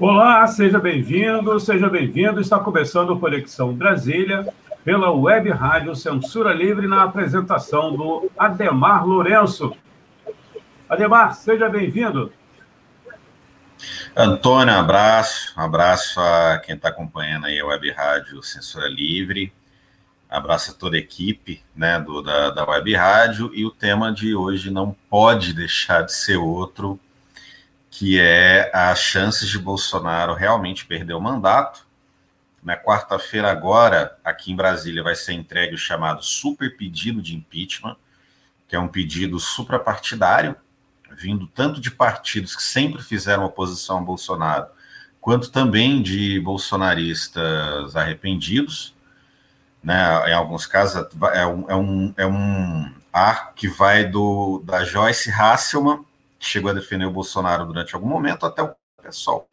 Olá, seja bem-vindo, seja bem-vindo. Está começando o Conexão Brasília pela Web Rádio Censura Livre na apresentação do Ademar Lourenço. Ademar, seja bem-vindo. Antônio, abraço, abraço a quem está acompanhando aí a Web Rádio Censura Livre, abraço a toda a equipe né, do, da, da Web Rádio, e o tema de hoje não pode deixar de ser outro, que é as chances de Bolsonaro realmente perder o mandato, na quarta-feira, agora, aqui em Brasília, vai ser entregue o chamado super pedido de impeachment, que é um pedido suprapartidário, vindo tanto de partidos que sempre fizeram oposição a Bolsonaro, quanto também de bolsonaristas arrependidos. Né? Em alguns casos, é um, é um, é um arco que vai do, da Joyce Hasselman, que chegou a defender o Bolsonaro durante algum momento, até o PSOL.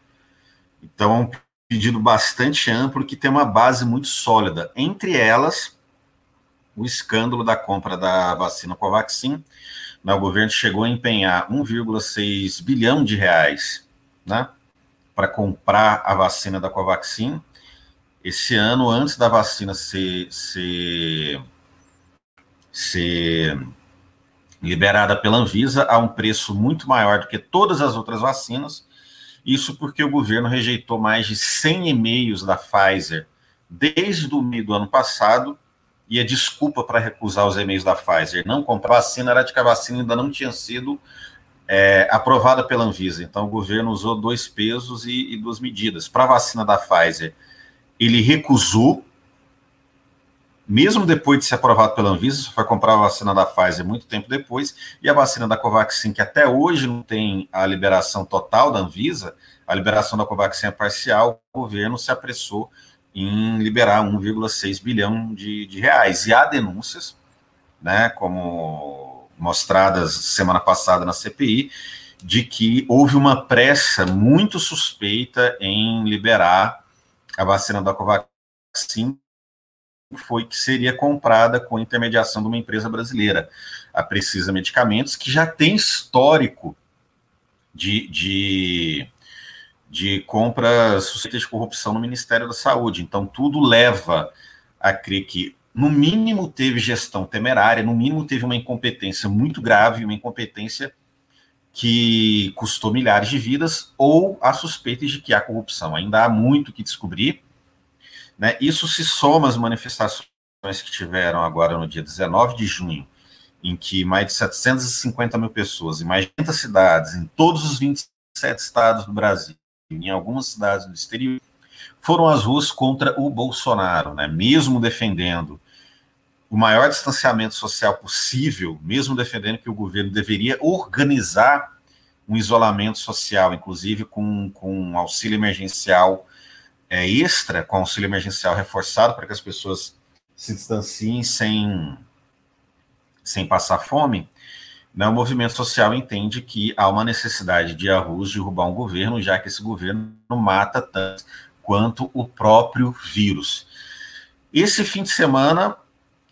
Então, pedido bastante amplo que tem uma base muito sólida. Entre elas, o escândalo da compra da vacina Covaxin. Né, o governo chegou a empenhar 1,6 bilhão de reais né, para comprar a vacina da Covaxin. Esse ano, antes da vacina ser, ser, ser liberada pela Anvisa a um preço muito maior do que todas as outras vacinas, isso porque o governo rejeitou mais de 100 e-mails da Pfizer desde o meio do ano passado, e a desculpa para recusar os e-mails da Pfizer não comprar vacina era de que a vacina ainda não tinha sido é, aprovada pela Anvisa. Então, o governo usou dois pesos e, e duas medidas. Para a vacina da Pfizer, ele recusou mesmo depois de ser aprovado pela Anvisa, foi comprar a vacina da Pfizer muito tempo depois, e a vacina da Covaxin, que até hoje não tem a liberação total da Anvisa, a liberação da Covaxin é parcial, o governo se apressou em liberar 1,6 bilhão de, de, reais. E há denúncias, né, como mostradas semana passada na CPI, de que houve uma pressa muito suspeita em liberar a vacina da Covaxin foi que seria comprada com intermediação de uma empresa brasileira, a Precisa Medicamentos, que já tem histórico de, de, de compras suspeitas de corrupção no Ministério da Saúde. Então, tudo leva a crer que, no mínimo, teve gestão temerária, no mínimo, teve uma incompetência muito grave, uma incompetência que custou milhares de vidas, ou a suspeita de que há corrupção. Ainda há muito que descobrir né? Isso se soma às manifestações que tiveram agora no dia 19 de junho, em que mais de 750 mil pessoas, em mais de 30 cidades, em todos os 27 estados do Brasil, em algumas cidades do exterior, foram às ruas contra o Bolsonaro, né? mesmo defendendo o maior distanciamento social possível, mesmo defendendo que o governo deveria organizar um isolamento social, inclusive com, com auxílio emergencial é, extra com auxílio emergencial reforçado para que as pessoas se distanciem sem, sem passar fome, né, o movimento social entende que há uma necessidade de arroz derrubar um governo, já que esse governo mata tanto quanto o próprio vírus. Esse fim de semana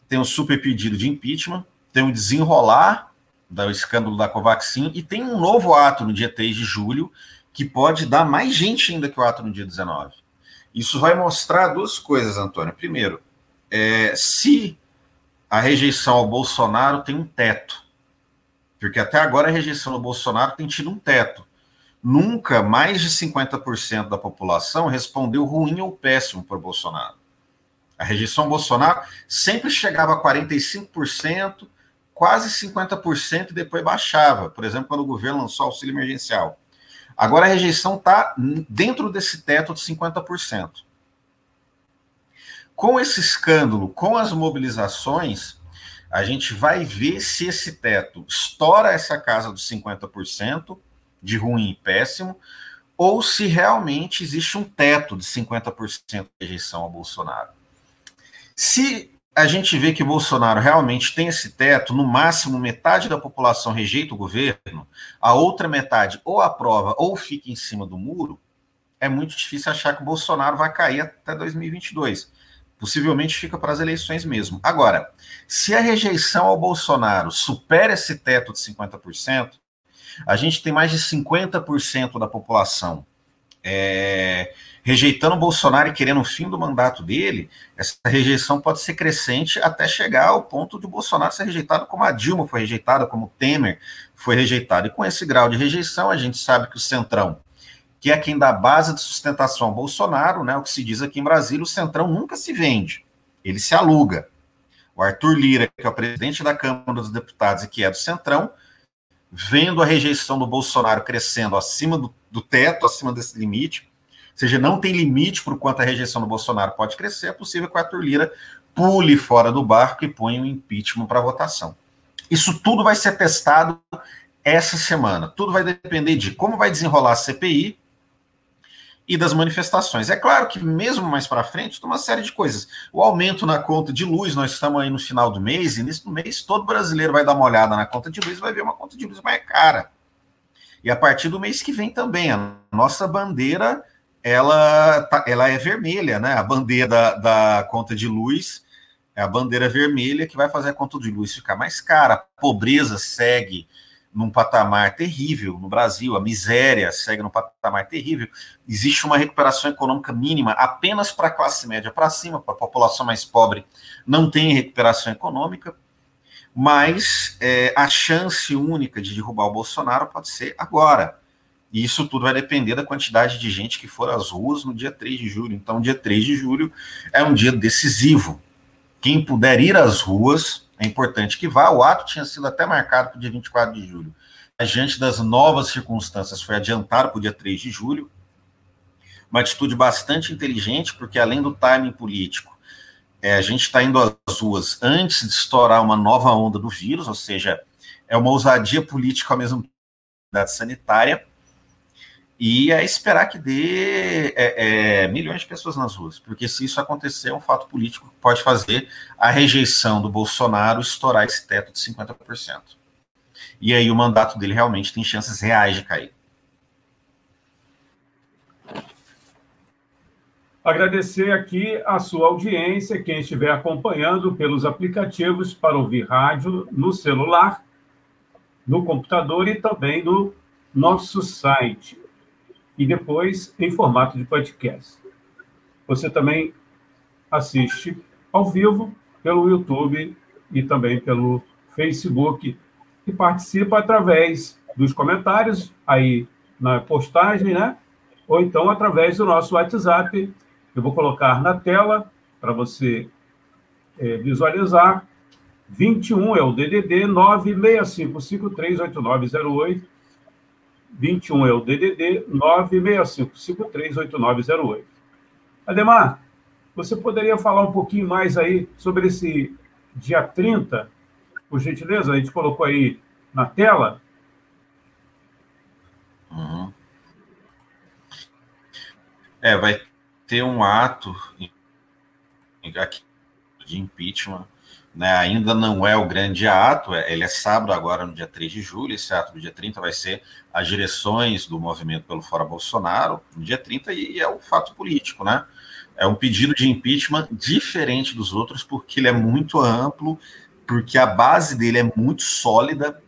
tem um super pedido de impeachment, tem um desenrolar do escândalo da Covaxin e tem um novo ato no dia 3 de julho que pode dar mais gente ainda que o ato no dia 19. Isso vai mostrar duas coisas, Antônio. Primeiro, é, se a rejeição ao Bolsonaro tem um teto, porque até agora a rejeição ao Bolsonaro tem tido um teto. Nunca mais de 50% da população respondeu ruim ou péssimo para o Bolsonaro. A rejeição ao Bolsonaro sempre chegava a 45%, quase 50% e depois baixava. Por exemplo, quando o governo lançou auxílio emergencial. Agora a rejeição está dentro desse teto de 50%. Com esse escândalo, com as mobilizações, a gente vai ver se esse teto estoura essa casa dos 50% de ruim e péssimo, ou se realmente existe um teto de 50% de rejeição ao Bolsonaro. Se a gente vê que Bolsonaro realmente tem esse teto, no máximo metade da população rejeita o governo, a outra metade ou aprova ou fica em cima do muro, é muito difícil achar que o Bolsonaro vai cair até 2022. Possivelmente fica para as eleições mesmo. Agora, se a rejeição ao Bolsonaro supera esse teto de 50%, a gente tem mais de 50% da população é, rejeitando o Bolsonaro e querendo o fim do mandato dele, essa rejeição pode ser crescente até chegar ao ponto de Bolsonaro ser rejeitado como a Dilma foi rejeitada, como Temer foi rejeitado. E com esse grau de rejeição, a gente sabe que o Centrão, que é quem dá base de sustentação ao Bolsonaro, né, o que se diz aqui em Brasília, o Centrão nunca se vende, ele se aluga. O Arthur Lira, que é o presidente da Câmara dos Deputados e que é do Centrão, vendo a rejeição do Bolsonaro crescendo acima do, do teto, acima desse limite, ou seja, não tem limite para o quanto a rejeição do Bolsonaro pode crescer, é possível que o Arthur Lira pule fora do barco e ponha um impeachment para votação. Isso tudo vai ser testado essa semana. Tudo vai depender de como vai desenrolar a CPI e das manifestações. É claro que mesmo mais para frente tem uma série de coisas. O aumento na conta de luz, nós estamos aí no final do mês, e nesse mês todo brasileiro vai dar uma olhada na conta de luz vai ver uma conta de luz mais cara. E a partir do mês que vem também, a nossa bandeira ela, tá, ela é vermelha, né? A bandeira da, da conta de luz é a bandeira vermelha que vai fazer a conta de luz ficar mais cara. A pobreza segue num patamar terrível no Brasil, a miséria segue num patamar terrível. Existe uma recuperação econômica mínima apenas para a classe média para cima, para a população mais pobre não tem recuperação econômica, mas é, a chance única de derrubar o Bolsonaro pode ser agora. E isso tudo vai depender da quantidade de gente que for às ruas no dia 3 de julho. Então, dia 3 de julho é um dia decisivo. Quem puder ir às ruas, é importante que vá. O ato tinha sido até marcado para o dia 24 de julho. Diante das novas circunstâncias, foi adiantado para o dia 3 de julho. Uma atitude bastante inteligente, porque além do timing político, é, a gente está indo às ruas antes de estourar uma nova onda do vírus, ou seja, é uma ousadia política ao mesmo tempo sanitária e é esperar que dê é, é, milhões de pessoas nas ruas, porque se isso acontecer, é um fato político que pode fazer a rejeição do Bolsonaro estourar esse teto de 50%. E aí o mandato dele realmente tem chances reais de cair. Agradecer aqui a sua audiência, quem estiver acompanhando pelos aplicativos para ouvir rádio no celular, no computador e também no nosso site e depois em formato de podcast. Você também assiste ao vivo pelo YouTube e também pelo Facebook e participa através dos comentários aí na postagem, né? Ou então através do nosso WhatsApp. Eu vou colocar na tela para você é, visualizar. 21 é o DDD 965538908 21 é o DDD 965538908. Ademar, você poderia falar um pouquinho mais aí sobre esse dia 30, por gentileza? A gente colocou aí na tela. Uhum. É, vai ter um ato aqui de impeachment né, ainda não é o grande ato, é, ele é sábado agora, no dia 3 de julho, esse ato do dia 30 vai ser as direções do movimento pelo Fora Bolsonaro, no dia 30, e é o fato político, né? É um pedido de impeachment diferente dos outros, porque ele é muito amplo, porque a base dele é muito sólida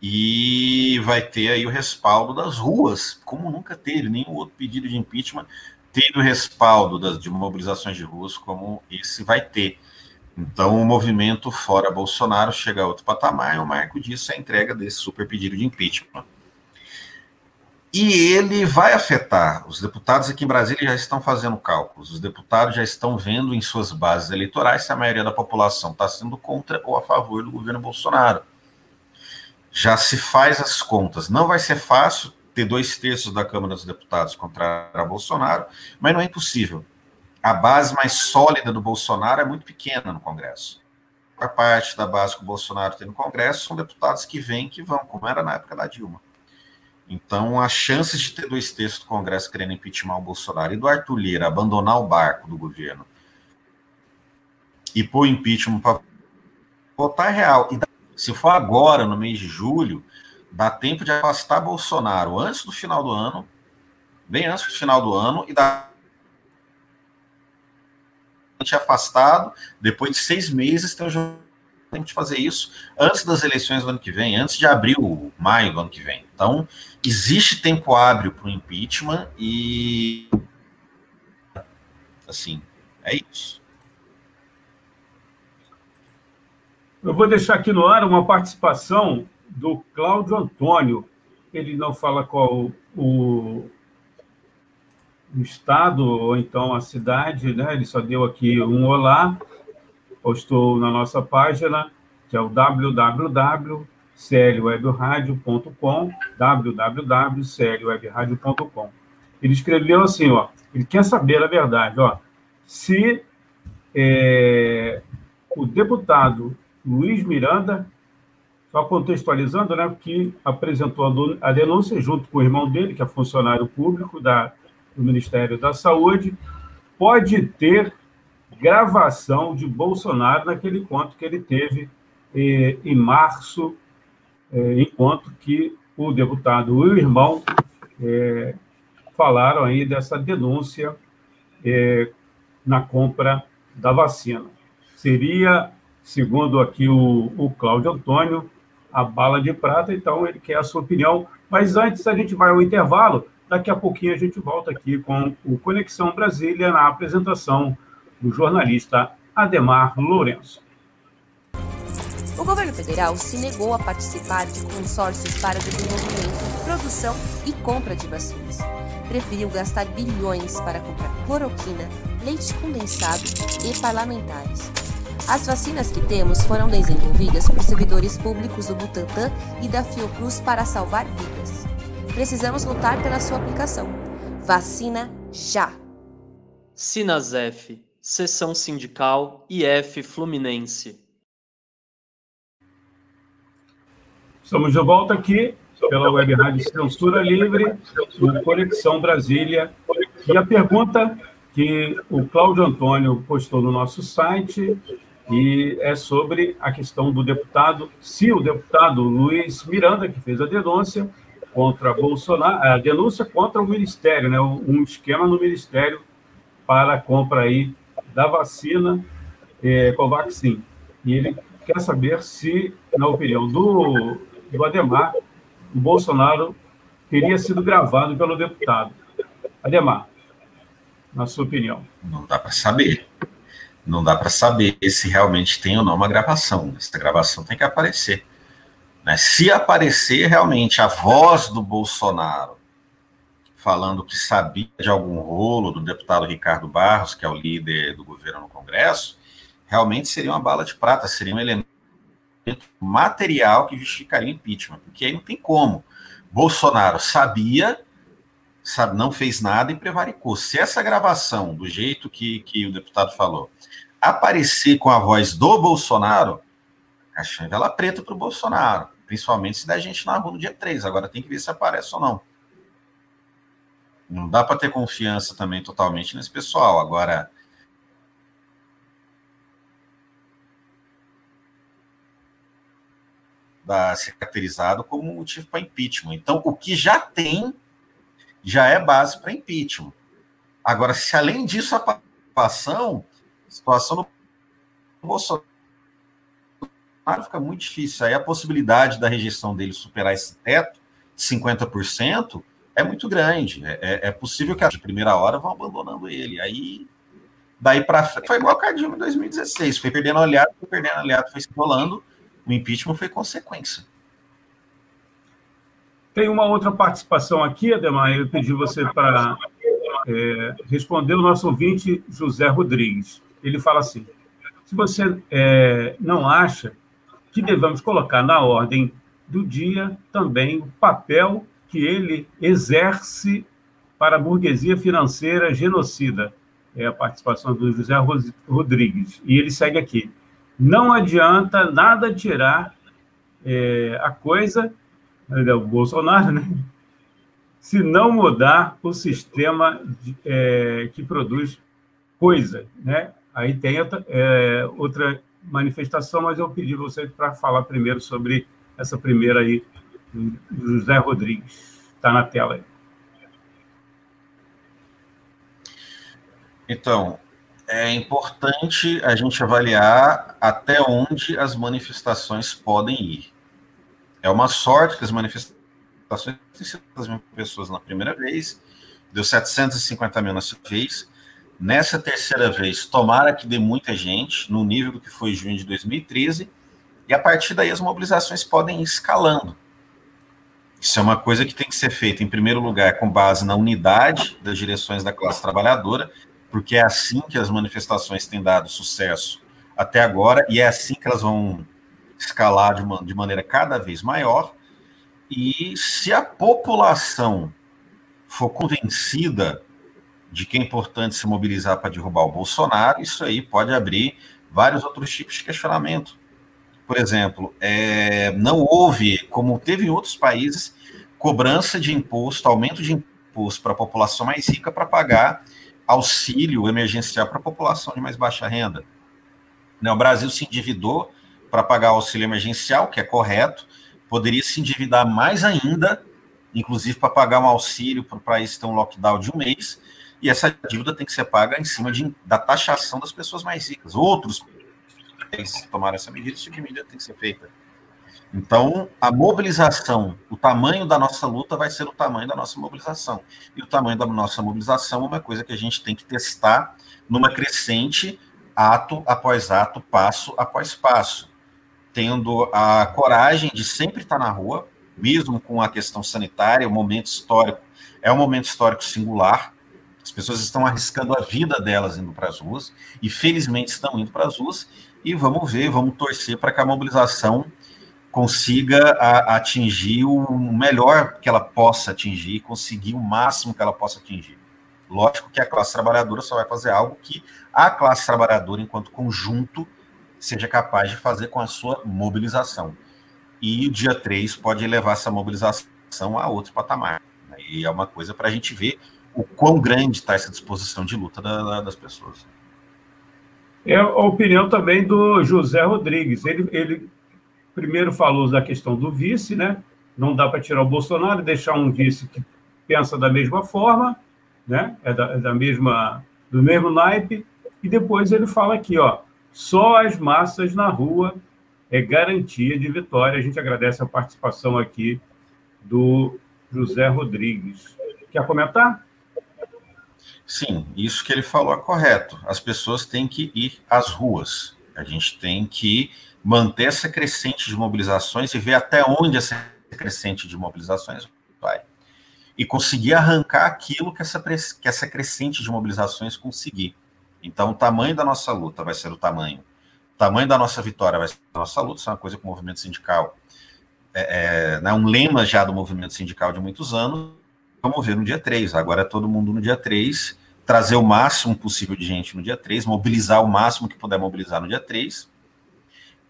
e vai ter aí o respaldo das ruas, como nunca teve, nenhum outro pedido de impeachment teve o respaldo das, de mobilizações de ruas como esse vai ter. Então, o movimento fora Bolsonaro chega a outro patamar, e o marco disso é a entrega desse super pedido de impeachment. E ele vai afetar. Os deputados aqui em Brasília já estão fazendo cálculos, os deputados já estão vendo em suas bases eleitorais se a maioria da população está sendo contra ou a favor do governo Bolsonaro. Já se faz as contas. Não vai ser fácil ter dois terços da Câmara dos Deputados contra Bolsonaro, mas não é impossível. A base mais sólida do Bolsonaro é muito pequena no Congresso. A parte da base que o Bolsonaro tem no Congresso são deputados que vêm que vão, como era na época da Dilma. Então, as chances de ter dois terços do Congresso querendo impeachment o Bolsonaro e do Arthur Lira abandonar o barco do governo e pôr impeachment para votar é real. E se for agora, no mês de julho, dá tempo de afastar Bolsonaro antes do final do ano, bem antes do final do ano, e dá afastado, depois de seis meses, tem o tempo de fazer isso antes das eleições do ano que vem, antes de abril, maio do ano que vem. Então, existe tempo hábil para o impeachment e. Assim, é isso. Eu vou deixar aqui no ar uma participação do Cláudio Antônio. Ele não fala qual o, o estado ou então a cidade, né? Ele só deu aqui um olá, postou na nossa página, que é o www.clwebradio.com, www.clwebradio.com. Ele escreveu assim, ó, ele quer saber a verdade, ó, se é, o deputado Luiz Miranda, só contextualizando, né, que apresentou a denúncia junto com o irmão dele, que é funcionário público da, do Ministério da Saúde, pode ter gravação de Bolsonaro naquele encontro que ele teve eh, em março, eh, encontro que o deputado e o irmão eh, falaram aí dessa denúncia eh, na compra da vacina. Seria segundo aqui o, o Cláudio Antônio, a bala de prata, então ele quer a sua opinião. Mas antes a gente vai ao intervalo, daqui a pouquinho a gente volta aqui com o Conexão Brasília na apresentação do jornalista Ademar Lourenço. O governo federal se negou a participar de consórcios para desenvolvimento, produção e compra de vacinas. Preferiu gastar bilhões para comprar cloroquina, leite condensado e parlamentares. As vacinas que temos foram desenvolvidas por servidores públicos do Butantan e da Fiocruz para salvar vidas. Precisamos lutar pela sua aplicação. Vacina já! Sinasef, Seção Sindical IF Fluminense. Estamos de volta aqui pela Web Rádio Censura Livre, no Conexão Brasília. E a pergunta que o Cláudio Antônio postou no nosso site e é sobre a questão do deputado, se o deputado Luiz Miranda, que fez a denúncia contra Bolsonaro, a denúncia contra o Ministério, né, um esquema no Ministério para a compra aí da vacina é, Covaxin. E ele quer saber se, na opinião do, do Ademar, o Bolsonaro teria sido gravado pelo deputado. Ademar, na sua opinião. Não dá para saber não dá para saber se realmente tem ou não uma gravação. Essa gravação tem que aparecer. Né? Se aparecer realmente a voz do Bolsonaro falando que sabia de algum rolo do deputado Ricardo Barros, que é o líder do governo no Congresso, realmente seria uma bala de prata, seria um elemento material que justificaria o impeachment, porque aí não tem como. Bolsonaro sabia, sabe, não fez nada e prevaricou. Se essa gravação, do jeito que, que o deputado falou, aparecer com a voz do Bolsonaro, caixão vela preta para o Bolsonaro. Principalmente se der gente na rua no dia 3. Agora tem que ver se aparece ou não. Não dá para ter confiança também totalmente nesse pessoal. Agora. Da, ser caracterizado como motivo para impeachment. Então, o que já tem já é base para impeachment. Agora, se além disso a a situação do Bolsonaro fica muito difícil. Aí a possibilidade da rejeição dele superar esse teto, 50%, é muito grande. É, é, é possível que a primeira hora vão abandonando ele. Aí, daí para frente, foi igual a Dilma em 2016. Foi perdendo aliado, foi perdendo aliado, foi se enrolando. O impeachment foi consequência. Tem uma outra participação aqui, Ademar. Eu pedi você para é, responder o nosso ouvinte José Rodrigues ele fala assim: se você é, não acha que devemos colocar na ordem do dia também o papel que ele exerce para a burguesia financeira genocida. É a participação do José Rodrigues. E ele segue aqui. Não adianta nada tirar é, a coisa, é o Bolsonaro, né? se não mudar o sistema de, é, que produz coisa. Né? Aí tem é, outra manifestação, mas eu pedi você para falar primeiro sobre essa primeira aí, José Rodrigues. Está na tela aí. Então, é importante a gente avaliar até onde as manifestações podem ir. É uma sorte que as manifestações têm sido mil pessoas na primeira vez, deu 750 mil na segunda vez. Nessa terceira vez, tomara que dê muita gente, no nível do que foi junho de 2013, e a partir daí as mobilizações podem ir escalando. Isso é uma coisa que tem que ser feita, em primeiro lugar, com base na unidade das direções da classe trabalhadora, porque é assim que as manifestações têm dado sucesso até agora, e é assim que elas vão escalar de, uma, de maneira cada vez maior. E se a população for convencida de que é importante se mobilizar para derrubar o Bolsonaro, isso aí pode abrir vários outros tipos de questionamento. Por exemplo, é, não houve, como teve em outros países, cobrança de imposto, aumento de imposto para a população mais rica para pagar auxílio emergencial para a população de mais baixa renda. Né, o Brasil se endividou para pagar auxílio emergencial, que é correto, poderia se endividar mais ainda, inclusive para pagar um auxílio para o país ter um lockdown de um mês, e essa dívida tem que ser paga em cima de, da taxação das pessoas mais ricas. Outros tomaram essa medida, esse tipo de medida tem que ser feita. Então, a mobilização, o tamanho da nossa luta vai ser o tamanho da nossa mobilização. E o tamanho da nossa mobilização é uma coisa que a gente tem que testar numa crescente, ato após ato, passo após passo. Tendo a coragem de sempre estar na rua, mesmo com a questão sanitária, o momento histórico é um momento histórico singular. As pessoas estão arriscando a vida delas indo para as ruas, e felizmente estão indo para as ruas, e vamos ver, vamos torcer para que a mobilização consiga a, atingir o melhor que ela possa atingir, conseguir o máximo que ela possa atingir. Lógico que a classe trabalhadora só vai fazer algo que a classe trabalhadora, enquanto conjunto, seja capaz de fazer com a sua mobilização. E o dia 3 pode levar essa mobilização a outro patamar. E é uma coisa para a gente ver o quão grande está essa disposição de luta da, da, das pessoas. É a opinião também do José Rodrigues. Ele, ele primeiro falou da questão do vice, né? Não dá para tirar o Bolsonaro e deixar um vice que pensa da mesma forma, né? É da, é da mesma do mesmo naipe. E depois ele fala aqui, ó, só as massas na rua é garantia de vitória. A gente agradece a participação aqui do José Rodrigues. Quer comentar? Sim, isso que ele falou é correto. As pessoas têm que ir às ruas. A gente tem que manter essa crescente de mobilizações e ver até onde essa crescente de mobilizações vai. E conseguir arrancar aquilo que essa, que essa crescente de mobilizações conseguir. Então, o tamanho da nossa luta vai ser o tamanho. O tamanho da nossa vitória vai ser a nossa luta. Isso é uma coisa que o movimento sindical é, é né, um lema já do movimento sindical de muitos anos. Vamos ver no dia 3. Agora é todo mundo no dia 3, trazer o máximo possível de gente no dia 3, mobilizar o máximo que puder mobilizar no dia 3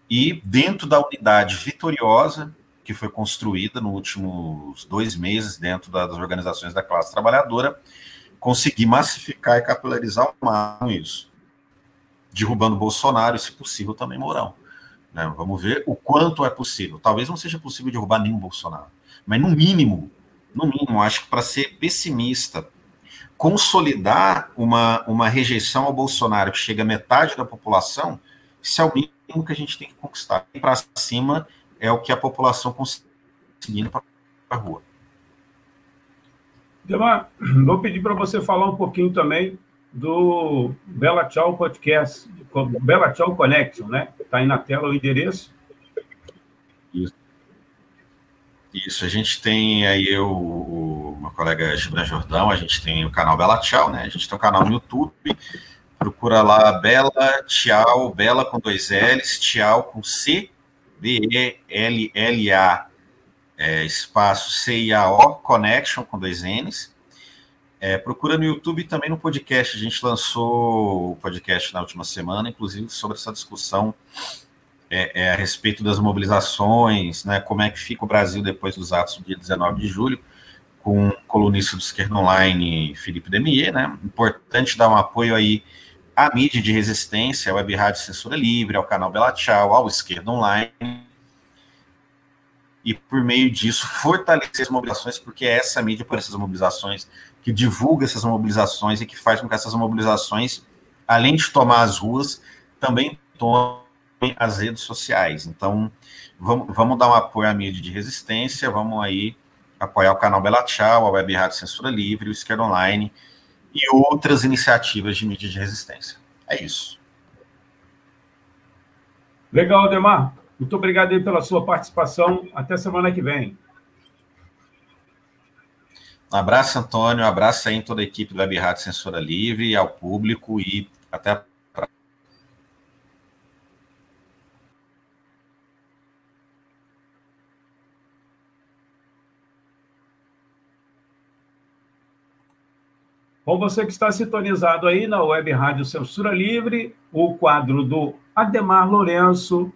e dentro da unidade vitoriosa que foi construída nos últimos dois meses dentro das organizações da classe trabalhadora, conseguir massificar e capilarizar o máximo isso, derrubando Bolsonaro e, se possível, também Mourão. Né? Vamos ver o quanto é possível. Talvez não seja possível derrubar nenhum Bolsonaro, mas no mínimo, no mínimo, acho que para ser pessimista, consolidar uma, uma rejeição ao Bolsonaro que chega a metade da população, isso é o mínimo que a gente tem que conquistar. E para cima é o que a população conseguindo para a rua. Demar, vou pedir para você falar um pouquinho também do Bela Tchau Podcast, Bela Tchau Connection, né? Está aí na tela o endereço. Isso. Isso, a gente tem aí eu, o meu colega Gibran Jordão, a gente tem o canal Bela Tchau, né? A gente tem o canal no YouTube, Procura lá Bela Tchau, Bela com dois L's, Tchau com C, B-E-L-L-A é, espaço CIAO Connection com dois N's. É, procura no YouTube também no podcast. A gente lançou o podcast na última semana, inclusive sobre essa discussão é, é, a respeito das mobilizações, né, como é que fica o Brasil depois dos atos do dia 19 de julho, com o colunista do Esquerda Online, Felipe Demier, né, importante dar um apoio aí à mídia de resistência, à Web Rádio Censura Livre, ao canal Bela Tchau, ao Esquerda Online, e por meio disso fortalecer as mobilizações, porque é essa mídia por essas mobilizações que divulga essas mobilizações e que faz com que essas mobilizações, além de tomar as ruas, também tomem as redes sociais. Então, vamos, vamos dar um apoio à mídia de resistência, vamos aí apoiar o canal Bela Tchau, a Web Rádio Censura Livre, o Esquerda Online e outras iniciativas de mídia de resistência. É isso. Legal, Demar. Muito obrigado aí pela sua participação. Até semana que vem. Um abraço, Antônio. Um abraço aí em toda a equipe do Web Rádio Censura Livre, ao público e até a Bom, você que está sintonizado aí na Web Rádio Censura Livre, o quadro do Ademar Lourenço,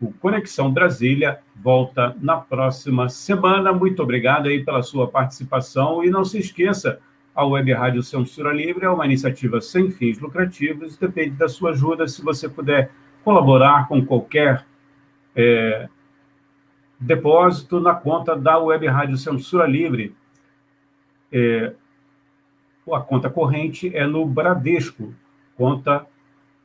o Conexão Brasília, volta na próxima semana. Muito obrigado aí pela sua participação e não se esqueça, a Web Rádio Censura Livre é uma iniciativa sem fins lucrativos, depende da sua ajuda. Se você puder colaborar com qualquer é, depósito na conta da Web Rádio Censura Livre, é, a conta corrente é no Bradesco, conta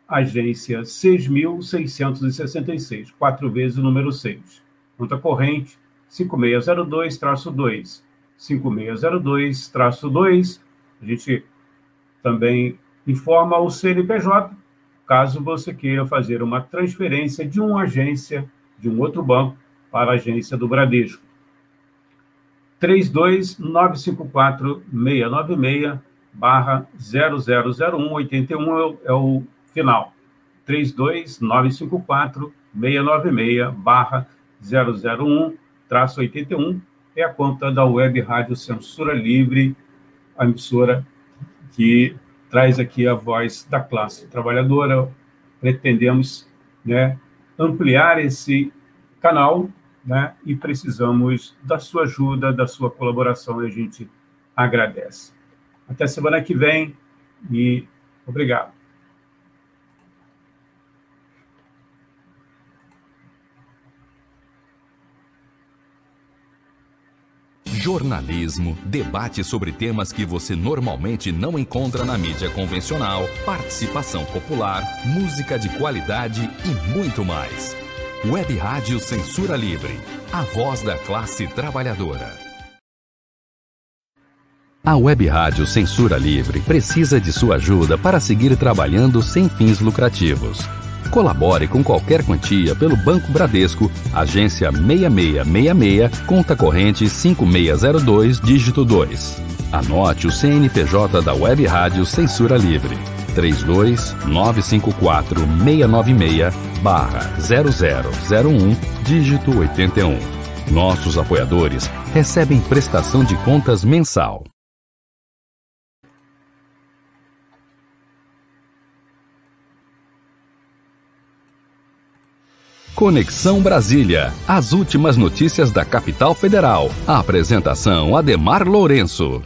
agência 6.666, quatro vezes o número 6. Conta corrente 5602-2. 5602-2. A gente também informa o CNPJ, caso você queira fazer uma transferência de uma agência, de um outro banco, para a agência do Bradesco. 32954 696 barra 000181 é o final. 32954 696 barra 001 traço 81 é a conta da Web Rádio Censura Livre, a emissora que traz aqui a voz da classe trabalhadora. Pretendemos né, ampliar esse canal né, e precisamos da sua ajuda, da sua colaboração e a gente agradece. Até semana que vem e obrigado. Jornalismo, debate sobre temas que você normalmente não encontra na mídia convencional, participação popular, música de qualidade e muito mais. Web Rádio Censura Livre, a voz da classe trabalhadora. A Web Rádio Censura Livre precisa de sua ajuda para seguir trabalhando sem fins lucrativos. Colabore com qualquer quantia pelo Banco Bradesco, agência 6666, conta corrente 5602, dígito 2. Anote o CNPJ da Web Rádio Censura Livre. 32954 696 barra 0001, dígito 81. Nossos apoiadores recebem prestação de contas mensal. Conexão Brasília. As últimas notícias da capital federal. A apresentação Ademar Lourenço.